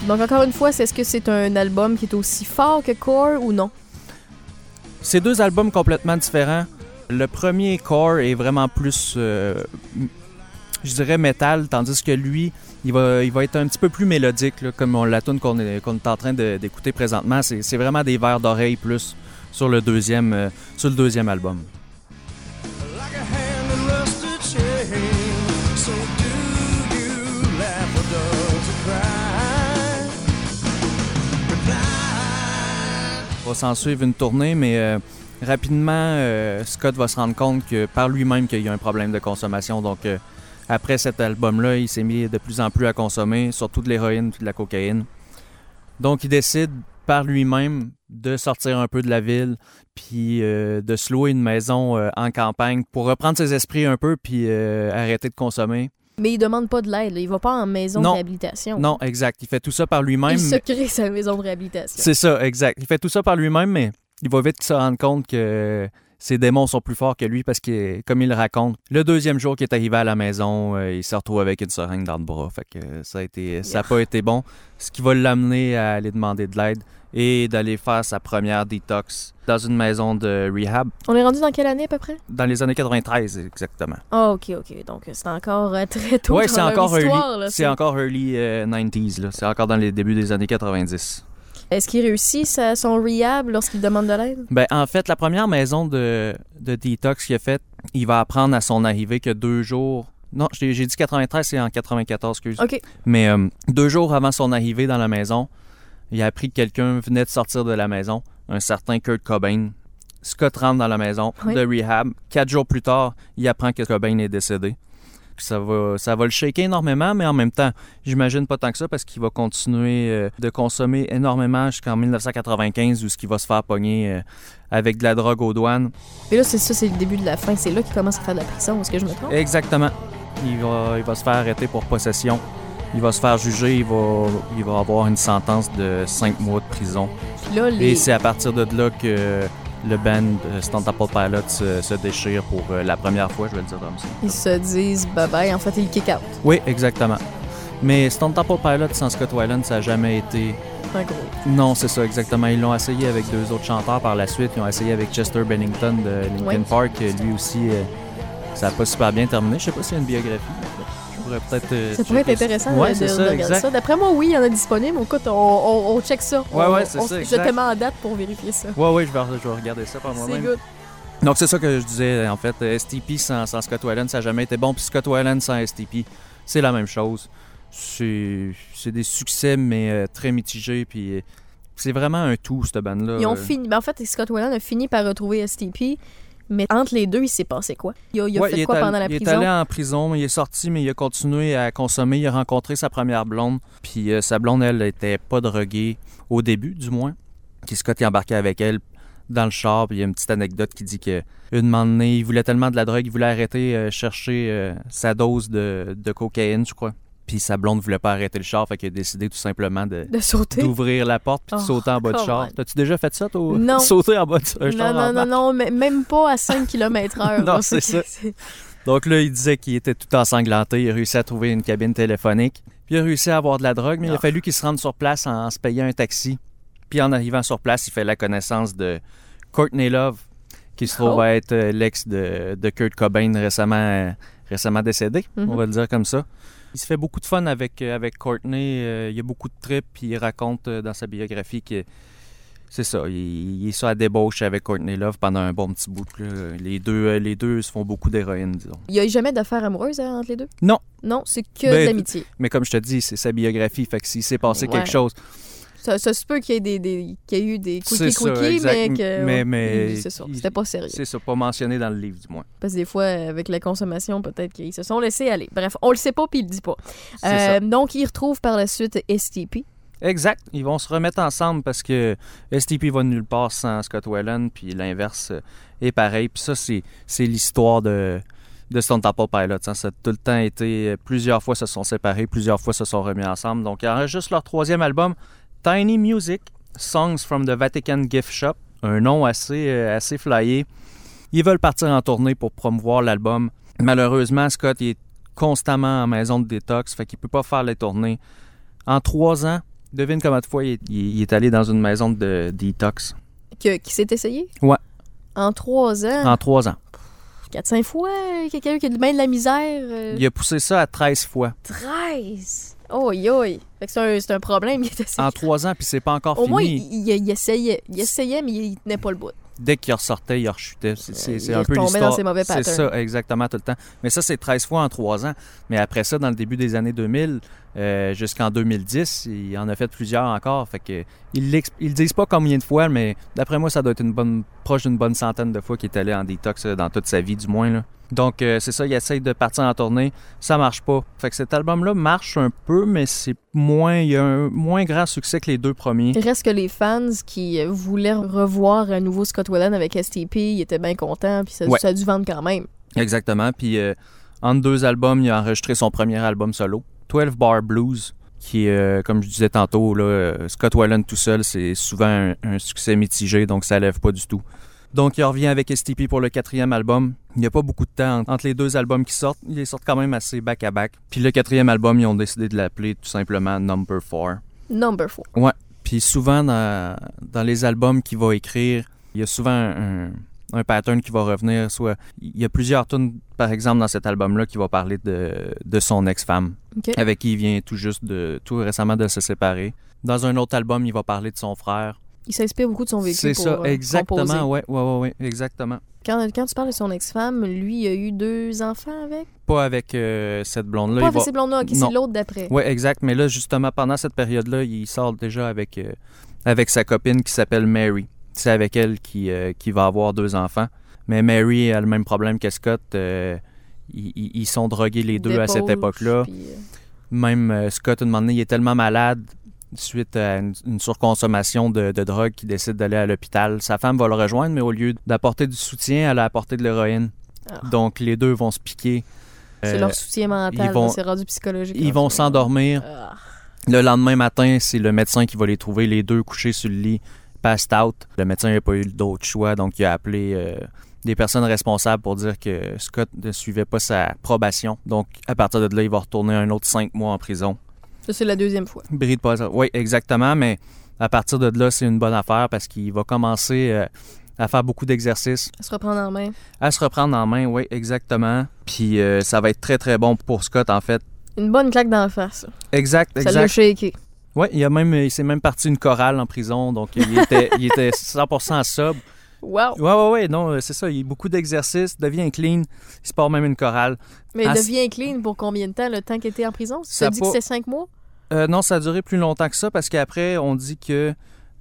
Donc, encore une fois, c'est- est-ce que c'est un album qui est aussi fort que Core ou non? C'est deux albums complètement différents. Le premier Core est vraiment plus. euh, je dirais métal, tandis que lui, il va, il va être un petit peu plus mélodique, là, comme on, la tune qu'on est, est en train d'écouter présentement. C'est c'est vraiment des vers d'oreille plus sur le deuxième, euh, sur le deuxième album. va s'en suivre une tournée, mais euh, rapidement, euh, Scott va se rendre compte que par lui-même qu'il y a un problème de consommation. Donc, après cet album-là, il s'est mis de plus en plus à consommer, surtout de l'héroïne et de la cocaïne. Donc, il décide par lui-même de sortir un peu de la ville, puis euh, de se louer une maison euh, en campagne pour reprendre ses esprits un peu, puis euh, arrêter de consommer. Mais il demande pas de l'aide. Il va pas en maison Non. de réhabilitation. Non, exact. Il fait tout ça par lui-même. Il se mais- crée sa maison de réhabilitation. C'est ça, exact. Il fait tout ça par lui-même, mais il va vite se rendre compte que ses démons sont plus forts que lui parce que, comme il le raconte, le deuxième jour qu'il est arrivé à la maison, euh, il s'est retrouvé avec une seringue dans le bras. Fait que ça a été, ça a pas été bon. Ce qui va l'amener à aller demander de l'aide et d'aller faire sa première détox dans une maison de rehab On est rendu dans quelle année à peu près? dans les années 93 exactement. Ah, ok, ok. Donc c'est encore euh, très tôt Ouais, dans c'est encore histoire. c'est encore early euh, 90s là. C'est encore dans les débuts des années 90. Est-ce qu'il réussit sa- son rehab lorsqu'il demande de l'aide? Ben, en fait, la première maison de, de détox qu'il a faite, il va apprendre à son arrivée que deux jours. Non, j'ai dit 93, c'est en 94, excuse. Ok. Mais euh, deux jours avant son arrivée dans la maison, il a appris que quelqu'un venait de sortir de la maison, un certain Kurt Cobain. Scott rentre dans la maison Oui. de rehab. Quatre jours plus tard, il apprend que Cobain est décédé. Ça va, ça va le shaker énormément, mais en même temps, j'imagine pas tant que ça parce qu'il va continuer euh, de consommer énormément jusqu'en 1995 où ce qui va se faire pogner euh, avec de la drogue aux douanes. Et là, c'est ça, c'est le début de la fin. C'est là qu'il commence à faire de la prison. Est-ce que je me trompe? Exactement. Il va, il va se faire arrêter pour possession. Il va se faire juger. Il va, il va avoir une sentence de 5 mois de prison. Puis là, les... Et c'est à partir de là que le band euh, Stone Temple Pilots se, se déchire pour euh, la première fois, je vais le dire comme ça. ils se disent bye bye. En fait, ils kick out. Oui, exactement. Mais Stone Temple Pilots sans Scott Weiland, ça n'a jamais été... Gros. Non, c'est ça, exactement. Ils l'ont essayé avec deux autres chanteurs par la suite. Ils ont essayé avec Chester Bennington de Linkin Oui. Park. Lui aussi, euh, ça n'a pas super bien terminé. Je sais pas s'il y a une biographie. Peut-être... euh, Ça pourrait être intéressant Ouais, de, c'est de ça, regarder ça. D'après moi, oui, il y en a disponible. Écoute, on, on, on check ça. Ouais, On- ouais, c'est ça, Je te mets en date pour vérifier ça. Ouais, ouais, je vais, je vais regarder ça par C'est moi-même. good. Donc, c'est ça que je disais, en fait. euh, STP sans, sans Scott Weiland, ça n'a jamais été bon. Puis Scott Weiland sans STP, c'est la même chose. C'est c'est des succès, mais euh, très mitigés. Puis euh, c'est vraiment un tout, cette bande-là. Ils ont fini. ben, en fait, Scott Weiland a fini par retrouver STP. Mais entre les deux, il s'est passé quoi? Il a, il a ouais, fait quoi allé- pendant la il prison? est allé en prison, mais il est sorti, mais il a continué à consommer. Il a rencontré sa première blonde. Puis euh, sa blonde, elle, était pas droguée, au début du moins. Puis Scott est embarqué avec elle dans le char. Puis il y a une petite anecdote qui dit que une donné, il voulait tellement de la drogue, il voulait arrêter euh, chercher euh, sa dose de, de cocaïne, je crois. Puis sa blonde voulait pas arrêter le char, fait qu'il a décidé tout simplement de De sauter? d'ouvrir la porte puis de Oh, sauter en bas du char. T'as-tu déjà fait ça, toi? *laughs* Non. Sauter en bas Non, char non, non, marche? non, mais même pas à 5 *laughs* km heure. Non, c'est ça. Donc là, il disait qu'il était tout ensanglanté. Il a réussi à trouver une cabine téléphonique. Puis il a réussi à avoir de la drogue, mais il a Ah. fallu qu'il se rende sur place en, se payant un taxi. Puis en arrivant sur place, il fait la connaissance de Courtney Love, qui se trouve Oh. à être euh, l'ex de, de Kurt Cobain récemment, euh, récemment décédé, Mhm. on va le dire comme ça. Il se fait beaucoup de fun avec, euh, avec Courtney. euh, il y a beaucoup de trips, puis il raconte euh, dans sa biographie que c'est ça. Il, il est sur la débauche avec Courtney Love pendant un bon petit bout. là. Les deux, les deux se font beaucoup d'héroïne, disons. Il y a jamais d'affaires amoureuses hein, entre les deux? Non. Non, c'est que Ben, de l'amitié. Mais comme je te dis, c'est sa biographie. Fait que s'il s'est passé Ouais. quelque chose, Ça, ça se peut qu'il y ait, des, des- qu'il y ait eu des quickies quickies, mais que. Mais- mais- C'est ça. il- C'était pas sérieux. c'est ça, pas mentionné dans le livre du moins. Parce que des fois, avec la consommation, peut-être qu'ils se sont laissés aller. Bref, on le sait pas puis il le dit pas. Euh, donc, il retrouve par la suite STP. Exact. Ils vont se remettre ensemble parce que STP va nulle part sans Scott Weiland, puis l'inverse est pareil. Puis ça, c'est, c'est l'histoire de, de Stone Temple Pilots. hein. Ça a tout le temps été... Plusieurs fois se sont séparés, plusieurs fois se sont remis ensemble. Donc, il enregistre leur troisième album, Tiny Music, Songs from the Vatican Gift Shop. Un nom assez, euh, assez flyé. Ils veulent partir en tournée pour promouvoir l'album. Malheureusement, Scott il est constamment en maison de détox, fait qu'il peut pas faire les tournées. En trois ans, devine combien de fois il est, il est allé dans une maison de détox. Que, qui s'est essayé? Ouais. En trois ans? En trois ans. 4-5 fois, quelqu'un qui a bien de la misère. euh, Il a poussé ça à 13 fois 13! Oh, yoï! Fait que c'est un, problème. qui est assez- en 3 ans, puis c'est pas encore Au moins, fini. il, il- il essayait. Il essayait, mais il tenait pas le bout. Dès qu'il ressortait, il rechutait. C'est, un peu l'histoire. C'est ça, exactement, tout le temps. Mais ça, c'est 13 fois en 3 ans. Mais après ça, dans le début des années 2000, euh, jusqu'en 2010, il en a fait plusieurs encore. Fait que ils, le disent pas combien de fois, mais d'après moi, ça doit être une bonne, proche d'une bonne centaine de fois qu'il est allé en détox euh, dans toute sa vie, du moins. Là. Donc, euh, c'est ça, il essaye de partir en tournée. Ça marche pas. Fait que cet album-là marche un peu, mais c'est moins, il y a un moins grand succès que les deux premiers. Il reste que les fans qui voulaient revoir un nouveau Scott Weiland avec STP, ils étaient bien contents, puis ça, Ouais. ça a dû vendre quand même. Exactement. Puis euh, entre deux albums, il a enregistré son premier album solo, 12 Bar Blues, qui euh, comme je disais tantôt, là, euh, Scott Weiland tout seul, c'est souvent un, un succès mitigé, donc ça lève pas du tout. Donc il revient avec STP pour le quatrième album. Il n'y a pas beaucoup de temps entre- les deux albums qui sortent. Ils les sortent quand même assez back-à-back. Puis le quatrième album, ils ont décidé de l'appeler tout simplement Number 4. Number 4. Puis souvent, dans, dans les albums qu'il va écrire, il y a souvent un, un pattern qui va revenir. Soit il y a plusieurs tunes, par exemple, dans cet album-là, qui va parler de, de son ex-femme, avec qui il vient tout juste de tout récemment de se séparer. Dans un autre album, il va parler de son frère. Il s'inspire beaucoup de son vécu C'est ça, euh, exactement, composer. ouais, ouais, ouais, ouais, exactement. Quand, quand tu parles de son ex-femme, lui, il a eu deux enfants avec? Pas avec euh, cette blonde-là. Pas avec va- ces blondes-là, OK, Non. c'est l'autre d'après. Oui, exact. Mais là, justement, pendant cette période-là, il sort déjà avec, euh, avec sa copine qui s'appelle Mary. C'est avec elle qui, euh, qui va avoir deux enfants. Mais Mary a le même problème que Scott. ils, sont drogués les deux à cette époque-là. puis, Même Scott, une moment donné, il est tellement malade suite à une, une surconsommation de, de drogue qu'il décide d'aller à l'hôpital. Sa femme va le rejoindre, mais au lieu d'apporter du soutien, elle a apporté de l'héroïne. Ah. Donc, les deux vont se piquer. c'est Euh, leur soutien mental, c'est rendu psychologique. ils vont s'endormir. Ah. Le lendemain matin, c'est le médecin qui va les trouver, les deux couchés sur le lit, passed out. Le médecin n'a pas eu d'autre choix, donc il a appelé euh, des personnes responsables pour dire que Scott ne suivait pas sa probation. Donc, à partir de là, il va retourner un autre cinq mois en prison. Ça, c'est la deuxième fois. Bris de poisson. Oui, exactement, mais à partir de là, c'est une bonne affaire parce qu'il va commencer euh, à faire beaucoup d'exercices, À se reprendre en main. à se reprendre en main, oui, exactement. Puis euh, ça va être très, très bon pour Scott, en fait. Une bonne claque d'en face. Exact, Ça l'a exact. shaké. Oui, il, a même, il s'est même parti une chorale en prison, donc il était, il était 100% sobre. Wow! Ouais, ouais, ouais, non, euh, c'est ça. Il y a beaucoup d'exercices, devient clean, il se part même une chorale. Mais il devient clean pour combien de temps, le temps qu'il était en prison? Ça as dit pas- que c'était cinq mois? Euh, non, ça a duré plus longtemps que ça parce qu'après, on dit que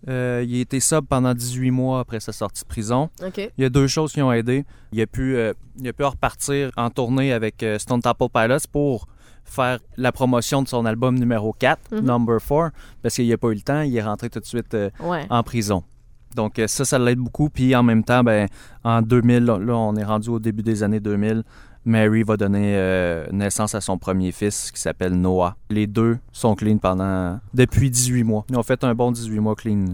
euh, il a été sobre pendant 18 mois après sa sortie de prison. Il y a deux choses qui ont aidé. Il a pu, euh, il a pu repartir en tournée avec euh, Stone Temple Pilots pour faire la promotion de son album numéro 4, Mhm. Number 4, parce qu'il n'a pas eu le temps. Il est rentré tout de suite Ouais. en prison. Donc euh, ça, ça l'aide beaucoup. Puis en même temps, ben, en 2000, là, on est rendu au début des années 2000, Mary va donner euh, naissance à son premier fils qui s'appelle Noah. Les deux sont clean pendant depuis 18 mois. Ils ont fait un bon 18 mois clean.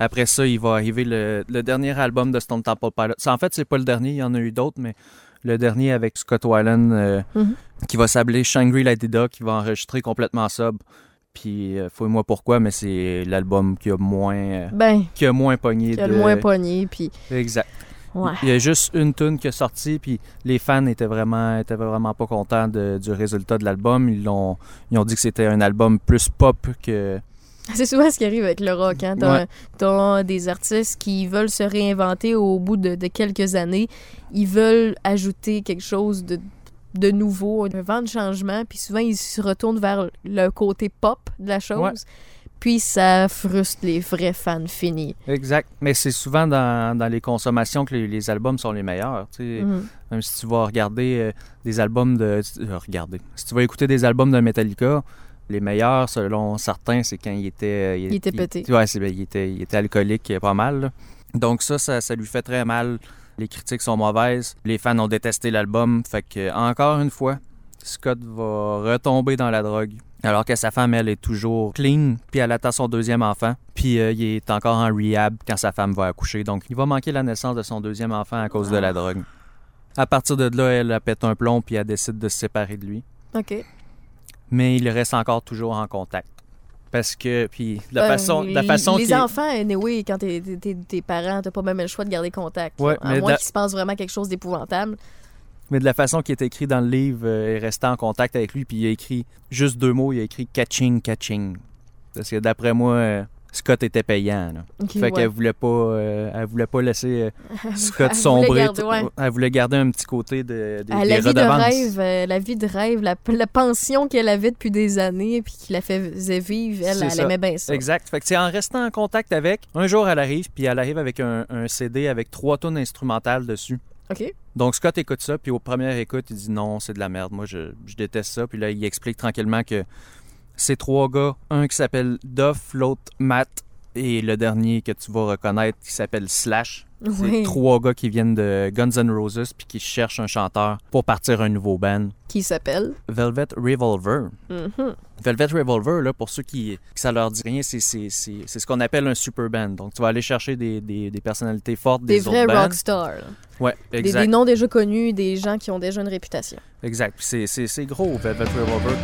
Après ça, il va arriver le, le dernier album de Stone Temple Pilots. En fait, c'est pas le dernier, il y en a eu d'autres, mais le dernier avec Scott Weiland euh, Mhm. qui va s'appeler Shangri-La Dida, qui va enregistrer complètement sub. Puis, euh, fouille-moi pourquoi, mais c'est l'album qui a moins, euh, Ben, qui a moins pogné. il a de... le moins pogné, puis... Exact. Ouais. Il y a juste une tune qui est sortie, puis les fans étaient vraiment, étaient vraiment pas contents de- du résultat de l'album. Ils, l'ont, ils ont dit que c'était un album plus pop que. *laughs* C'est souvent ce qui arrive avec le rock. Hein? T'as, Ouais. des artistes qui veulent se réinventer au bout de, de quelques années. Ils veulent ajouter quelque chose de, de nouveau, un vent de changement. Puis souvent, ils se retournent vers le côté pop de la chose. Ouais. Puis ça frustre les vrais fans finis. Exact. Mais c'est souvent dans, dans les consommations que les, les albums sont les meilleurs. tu sais. Mhm. Même si tu vas regarder euh, des albums de. euh, regarder. Si tu vas écouter des albums de Metallica, les meilleurs, selon certains, c'est quand il était. euh, Il était pété. ouais, c'est, ben, il, était, il était alcoolique euh, pas mal. là. Donc ça, ça, ça lui fait très mal. Les critiques sont mauvaises. Les fans ont détesté l'album. Fait que, encore une fois, Scott va retomber dans la drogue. Alors que sa femme, elle, est toujours clean, puis elle attend son deuxième enfant. Puis euh, il est encore en rehab quand sa femme va accoucher. Donc il va manquer la naissance de son deuxième enfant à cause de la drogue. À partir de là, elle, elle pète un plomb, puis elle décide de se séparer de lui. OK. Mais il reste encore toujours en contact. Parce que, puis, la Euh, façon, la les- façon Les enfants, anyway, quand t'es, t'es- t'es- parents, t'as pas même le choix de garder contact. Ouais, à moins da- qu'il se passe vraiment quelque chose d'épouvantable. Mais de la façon qui est écrit dans le livre, euh, est resté en contact avec lui, puis il a écrit juste deux mots, il a écrit catching, catching. Parce que d'après moi, euh, Scott était payant. là. Ok, fait ouais. qu'elle voulait pas, euh, elle voulait pas laisser euh, *laughs* Scott Elle sombrer. voulait garder, ouais. Elle voulait garder un petit côté de, des- Ah, des la vie de rêve, euh, la vie de rêve, la, la pension qu'elle avait depuis des années, puis qui la faisait vivre, elle, C'est elle ça. aimait bien ça. Exact. Fait que c'est en restant en contact avec, un jour elle arrive, puis elle arrive avec un, un CD avec trois tonnes instrumentales dessus. OK. Donc Scott écoute ça, puis au premier écoute, il dit non, c'est de la merde, moi je, je déteste ça. Puis là, il explique tranquillement que ces trois gars, un qui s'appelle Duff, l'autre Matt, et le dernier que tu vas reconnaître qui s'appelle Slash. C'est trois gars qui viennent de Guns N' Roses puis qui cherchent un chanteur pour partir un nouveau band. Qui s'appelle? Velvet Revolver. Mhm. Velvet Revolver, là, pour ceux qui, qui ça leur dit rien, c'est, c'est, c'est, c'est ce qu'on appelle un super band. Donc, tu vas aller chercher des, des, des personnalités fortes des, Des vrais rockstars. Ouais, Des, exact. des noms déjà connus, des gens qui ont déjà une réputation. Exact. Puis C'est, c'est, c'est gros, Velvet Revolver.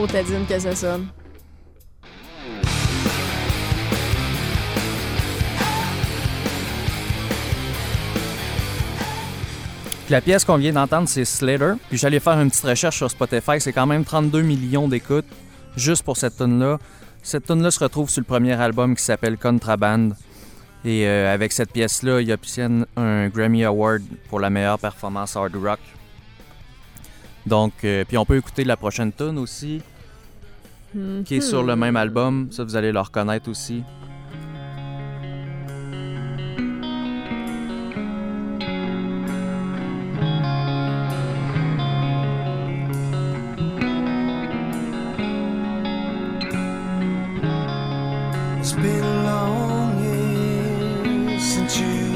Motadine que ça sonne. La pièce qu'on vient d'entendre, c'est Slater. Puis j'allais faire une petite recherche sur Spotify. C'est quand même 32 millions d'écoutes juste pour cette tune-là. Cette tune-là se retrouve sur le premier album qui s'appelle Contraband. Et euh, avec cette pièce-là, il obtient un Grammy Award pour la meilleure performance hard rock. Donc, euh, puis on peut écouter la prochaine tune aussi, qui est sur le même album. Ça, vous allez le reconnaître aussi.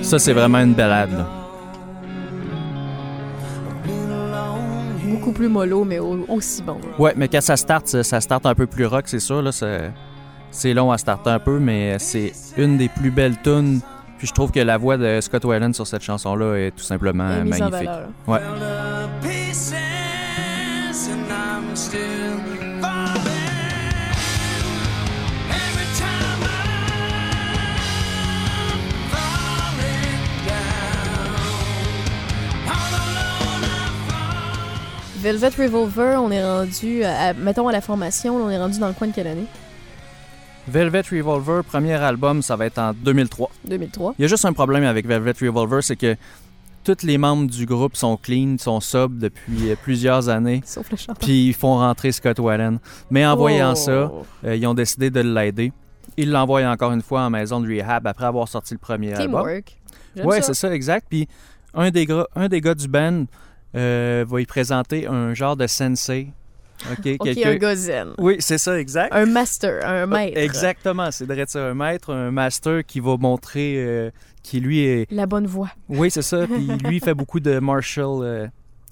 Ça, c'est vraiment une balade. là. Beaucoup plus mollo, mais au- aussi bon. Ouais, mais quand ça start, ça, ça start un peu plus rock, c'est sûr. Là, c'est, long à starter un peu, mais c'est une des plus belles tunes. Puis je trouve que la voix de Scott Weiland sur cette chanson-là est tout simplement magnifique. Ouais. Velvet Revolver, on est rendu, à, à- mettons à la formation, on est rendu dans le coin de quelle année? Velvet Revolver, premier album, ça va être en 2003. 2003. Il y a juste un problème avec Velvet Revolver, c'est que tous les membres du groupe sont clean, sont sobres depuis euh, plusieurs années. Sauf le chanteur. Puis ils font rentrer Scott Weiland. Mais en voyant Oh. ça, Euh, ils ont décidé de l'aider. Ils l'envoient encore une fois en maison de rehab après avoir sorti le premier album. Teamwork. Ouais, c'est ça, exact. Puis un des, gars, un des gars du band euh, va y présenter un genre de sensei. OK, Ok, quelqu'un- un gars zen. Oui, c'est ça, exact. Un master, un maître. Exactement, c'est de ça, un maître, un master qui va montrer euh, qui lui est La bonne voie. Oui, c'est ça, puis *laughs* lui fait beaucoup de martial euh,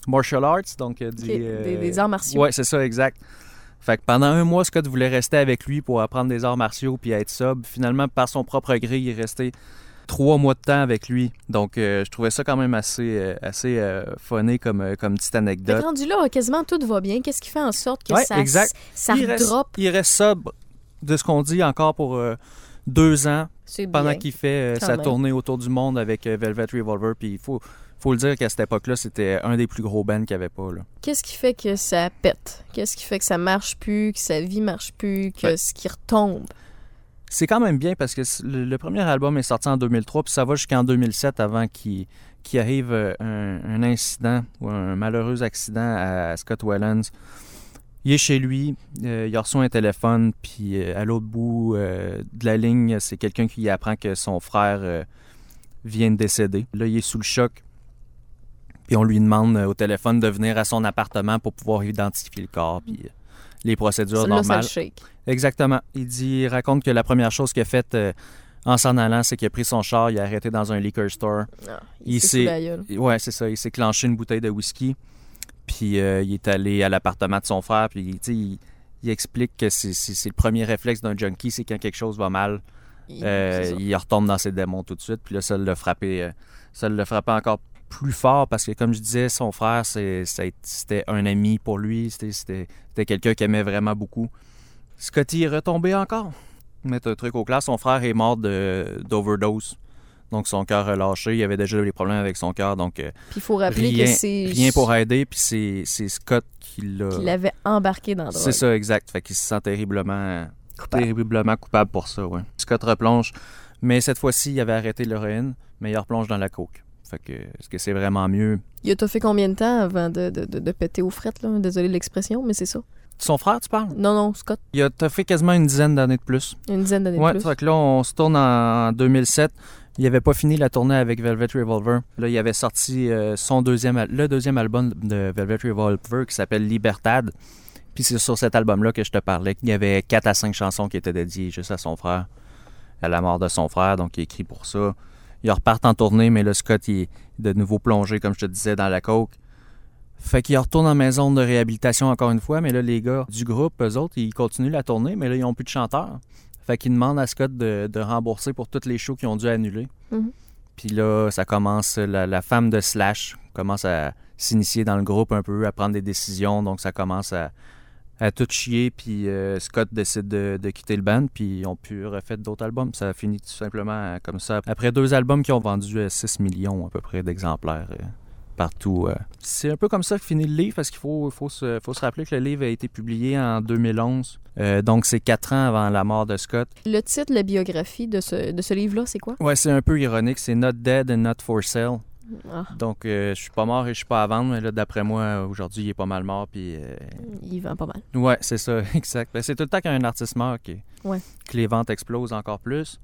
martial arts donc des, des arts martiaux. Ouais, c'est ça, exact. Fait que pendant un mois, Scott voulait rester avec lui pour apprendre des arts martiaux puis être sobre. Finalement, par son propre gré, il est resté trois mois de temps avec lui. Donc, euh, je trouvais ça quand même assez, euh, assez euh, funny comme, euh, comme petite anecdote. rendu là, quasiment tout va bien. Qu'est-ce qui fait en sorte que Ouais, ça, exact. ça il, reste, drop? il reste sobre de ce qu'on dit encore pour deux ans pendant qu'il fait sa même. tournée autour du monde avec Velvet Revolver. Puis il faut, faut le dire qu'à cette époque-là, c'était un des plus gros bands qu'il n'y avait pas. Qu'est-ce qui fait que ça pète? Qu'est-ce qui fait que ça marche plus, que sa vie marche plus, que Ouais. ce qui retombe? C'est quand même bien parce que le, premier album est sorti en 2003, puis ça va jusqu'en 2007 avant qu'il arrive euh, un, un incident ou un malheureux accident à Scott Weiland. Il est chez lui, euh, il reçu un téléphone, puis euh, à l'autre bout euh, de la ligne, c'est quelqu'un qui apprend que son frère vient de décéder. Là, il est sous le choc. Puis on lui demande au téléphone de venir à son appartement pour pouvoir identifier le corps, puis les procédures ça normales. le shake. Exactement. Il dit, il raconte que la première chose qu'il a faite euh, en s'en allant, c'est qu'il a pris son char, il a arrêté dans un liquor store. Ah, Il il s'est. Ouais, c'est ça. Il s'est clenché une bouteille de whisky. Puis euh, il est allé à l'appartement de son frère. Puis il, il explique que c'est le premier réflexe d'un junkie, c'est quand quelque chose va mal. Il- Euh, il retombe dans ses démons tout de suite. Puis là, ça l'a frappé, euh, ça l'a frappé encore plus fort parce que, comme je disais, son frère, c'était un ami pour lui. C'était quelqu'un qu'il aimait vraiment beaucoup. Scotty est retombé encore. Mettre un truc au clair, son frère est mort de- d'overdose. Donc, son cœur a lâché. Il avait déjà des problèmes avec son cœur. Donc, euh, Puis il faut rappeler rien, que c'est rien pour aider. Puis c'est c'est Scott qui l'a. qu'il l'avait embarqué dans drogue. C'est ça, exact. Fait qu'il se sent terriblement Coupable. terriblement coupable pour ça, ouais. Scott replonge, mais cette fois-ci, il avait arrêté l'héroïne, mais il replonge dans la coke. Fait que, est-ce que c'est vraiment mieux? Il a t'as fait combien de temps avant de, de, de, de péter aux frettes, là? Désolé l'expression, mais c'est ça. Son frère, tu parles? Non, non, Scott, Il a t'as fait quasiment une dizaine d'années de plus. une dizaine d'années Ouais, de plus. fait que là, on se tourne en 2007. Il avait pas fini la tournée avec Velvet Revolver. Là, il avait sorti euh, son deuxième, le deuxième album de Velvet Revolver qui s'appelle Libertad. Puis c'est sur cet album-là que je te parlais. Il y avait 4 à 5 chansons qui étaient dédiées juste à son frère, à la mort de son frère, donc il écrit pour ça. Ils repartent en tournée, mais là, Scott, il est de nouveau plongé, comme je te disais, dans la coke. Fait qu'il retourne en maison de réhabilitation encore une fois, mais là, les gars du groupe, eux autres, ils continuent la tournée, mais là, ils n'ont plus de chanteur. Fait qu'ils demandent à Scott de, de rembourser pour tous les shows qu'ils ont dû annuler. Mhm. Puis là, ça commence, la, la femme de Slash commence à s'initier dans le groupe un peu, à prendre des décisions, donc ça commence à, à tout chier, puis euh, Scott décide de, de quitter le band, puis ils ont pu refaire d'autres albums. Ça a fini tout simplement euh, comme ça. Après deux albums qui ont vendu euh, 6 millions à peu près d'exemplaires euh, partout. euh. C'est un peu comme ça que finit le livre, parce qu'il faut, faut, se, faut se rappeler que le livre a été publié en 2011, Euh, donc c'est quatre ans avant la mort de Scott. Le titre, la biographie de ce, de ce livre-là, c'est quoi? Ouais, c'est un peu ironique, c'est Not Dead and Not For Sale. Ah, Donc, euh, je suis pas mort et je suis pas à vendre, mais là, d'après moi, aujourd'hui, il est pas mal mort. Puis, euh, il vend pas mal. ouais, c'est ça, *laughs* exact. Ben, c'est tout le temps qu'un artiste meurt Ouais. que les ventes explosent encore plus.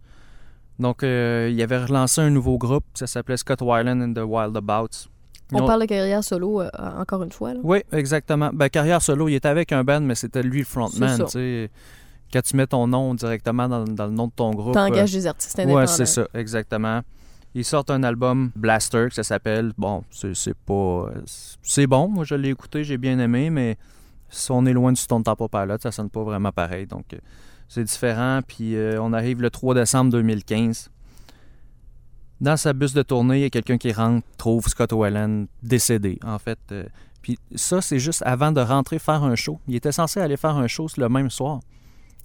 Donc, euh, il avait relancé un nouveau groupe, ça s'appelait Scott Weiland and the Wildabouts. On parle de carrière solo euh, encore une fois. Là. Oui, exactement. Ben, carrière solo, il était avec un band, mais c'était lui le frontman. tu. Quand tu mets ton nom directement dans, dans le nom de ton groupe. T'engages des artistes indépendants. Ouais, c'est ça, exactement. Ils sortent un album Blaster, que ça s'appelle. Bon, c'est pas. C'est bon, moi je l'ai écouté, j'ai bien aimé, mais si on est loin du Stone Temple Pilot, ça sonne pas vraiment pareil. Donc euh, c'est différent. Puis euh, on arrive le 3 décembre 2015. Dans sa bus de tournée, il y a quelqu'un qui rentre, trouve Scott Whelan décédé, en fait. euh, puis ça, c'est juste avant de rentrer faire un show. Il était censé aller faire un show le même soir.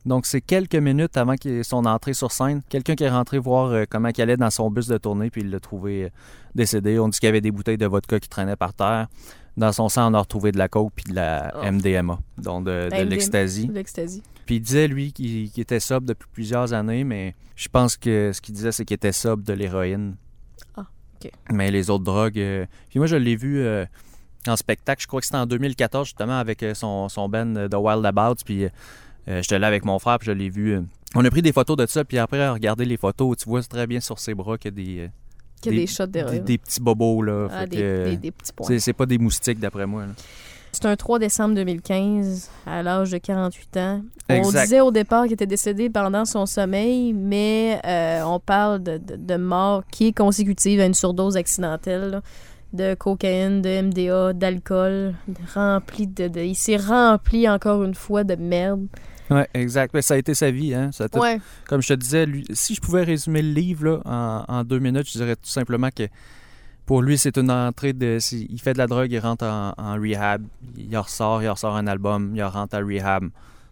Donc, c'est quelques minutes avant qu'il son entrée sur scène. Quelqu'un qui est rentré voir euh, comment il allait dans son bus de tournée, puis il l'a trouvé euh, décédé. On dit qu'il y avait des bouteilles de vodka qui traînaient par terre. Dans son sang, on a retrouvé de la coke puis de la Oh. MDMA, donc de, de MDMA. l'ecstasy. Puis il disait, lui, qu'il était sobre depuis plusieurs années, mais je pense que ce qu'il disait, c'est qu'il était sobre de l'héroïne. Ah, ok. Mais les autres drogues... euh, Puis moi, je l'ai vu euh, en spectacle, je crois que c'était en 2014, justement, avec euh, son, son band The Wild Abouts, puis... euh, J'étais là avec mon frère, puis je l'ai vu. On a pris des photos de ça, puis après, regarder les photos, tu vois très bien sur ses bras qu'il y a des, Des- des, shots des, d'héroïne. des petits bobos, là. Ah, des, que, des- petits points. c'est- pas des moustiques, d'après moi. là. C'est un 3 décembre 2015, à l'âge de 48 ans. On disait au départ qu'il était décédé pendant son sommeil, mais euh, on parle de, de- de mort qui est consécutive à une surdose accidentelle là, de cocaïne, de MDA, d'alcool, rempli de, de- Il s'est rempli encore une fois de merde. Ouais, exact. Mais ça a été sa vie, hein. Ça Ouais. Comme je te disais, lui, si je pouvais résumer le livre là, en, en deux minutes, je dirais tout simplement que pour lui, c'est une entrée de. Il fait de la drogue, il rentre en, en rehab, il en ressort, il en ressort un album, il en rentre à rehab.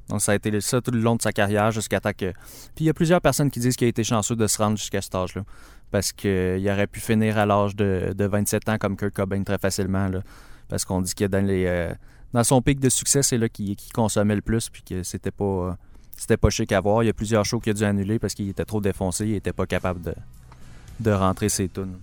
Donc ça a été ça tout le long de sa carrière jusqu'à temps que. Puis il y a plusieurs personnes qui disent qu'il a été chanceux de se rendre jusqu'à cet âge-là. Parce qu'il aurait pu finir à l'âge de, de 27 ans comme Kurt Cobain très facilement. Là. Parce qu'on dit que dans les. euh, dans son pic de succès, c'est là qu'il consommait le plus, puis que c'était pas. euh, c'était pas chic à voir. Il y a plusieurs shows qu'il a dû annuler parce qu'il était trop défoncé, il était pas capable de, de rentrer ses tunes.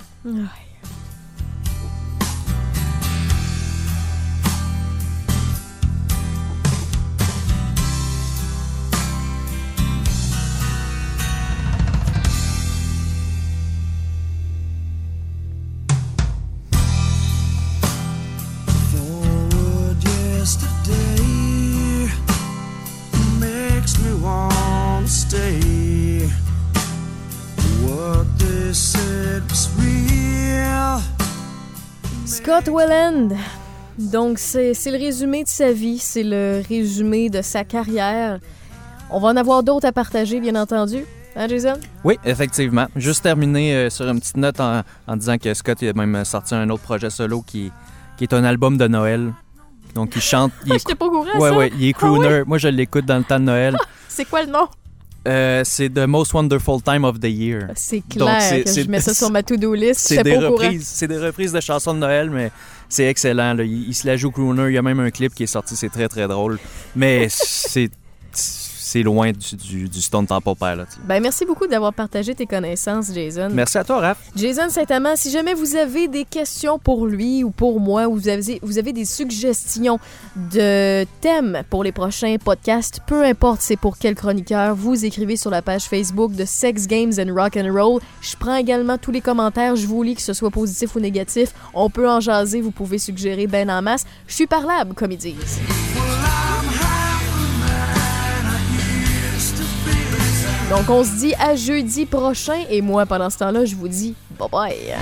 Scott Welland. Donc, c'est le résumé de sa vie, c'est le résumé de sa carrière. On va en avoir d'autres à partager, bien entendu. Hein, Jason? Oui, effectivement. Juste terminer euh, sur une petite note en, en disant que Scott il a même sorti un autre projet solo qui, qui est un album de Noël. Donc il chante. Il *laughs* est, J'étais pas au courant, ouais, ça. ouais, il est Ah crooner. Moi, je l'écoute dans le temps de Noël. *laughs* C'est quoi le nom? Euh, c'est The Most Wonderful Time of the Year. C'est Donc, clair c'est- que c'est- je mets ça sur ma to-do list. *laughs* C'est des reprises, c'est des reprises de chansons de Noël, mais c'est excellent. là. Il, il se la joue crooner. Il y a même un clip qui est sorti, c'est très très drôle. Mais *laughs* c'est c'est loin du, du, du Stone Temple Pilots. là. Ben, merci beaucoup d'avoir partagé tes connaissances, Jason. Merci à toi, Raph. Jason Saint-Amand, si jamais vous avez des questions pour lui ou pour moi, ou vous avez, vous avez des suggestions de thèmes pour les prochains podcasts, peu importe c'est pour quel chroniqueur, vous écrivez sur la page Facebook de Sex Games and Rock and Roll. Je prends également tous les commentaires, je vous lis que ce soit positif ou négatif. On peut en jaser, vous pouvez suggérer ben en masse. Je suis parlable, comme ils disent. Donc on se dit à jeudi prochain et moi pendant ce temps-là, je vous dis bye bye.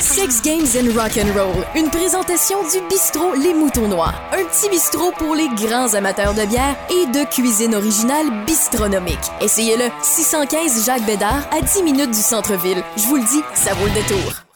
Sex Games and Rock and Roll, une présentation du bistrot Les Moutons Noirs, un petit bistrot pour les grands amateurs de bière et de cuisine originale bistronomique. Essayez-le, 615 Jacques Bédard à 10 minutes du centre-ville. Je vous le dis, ça vaut le détour.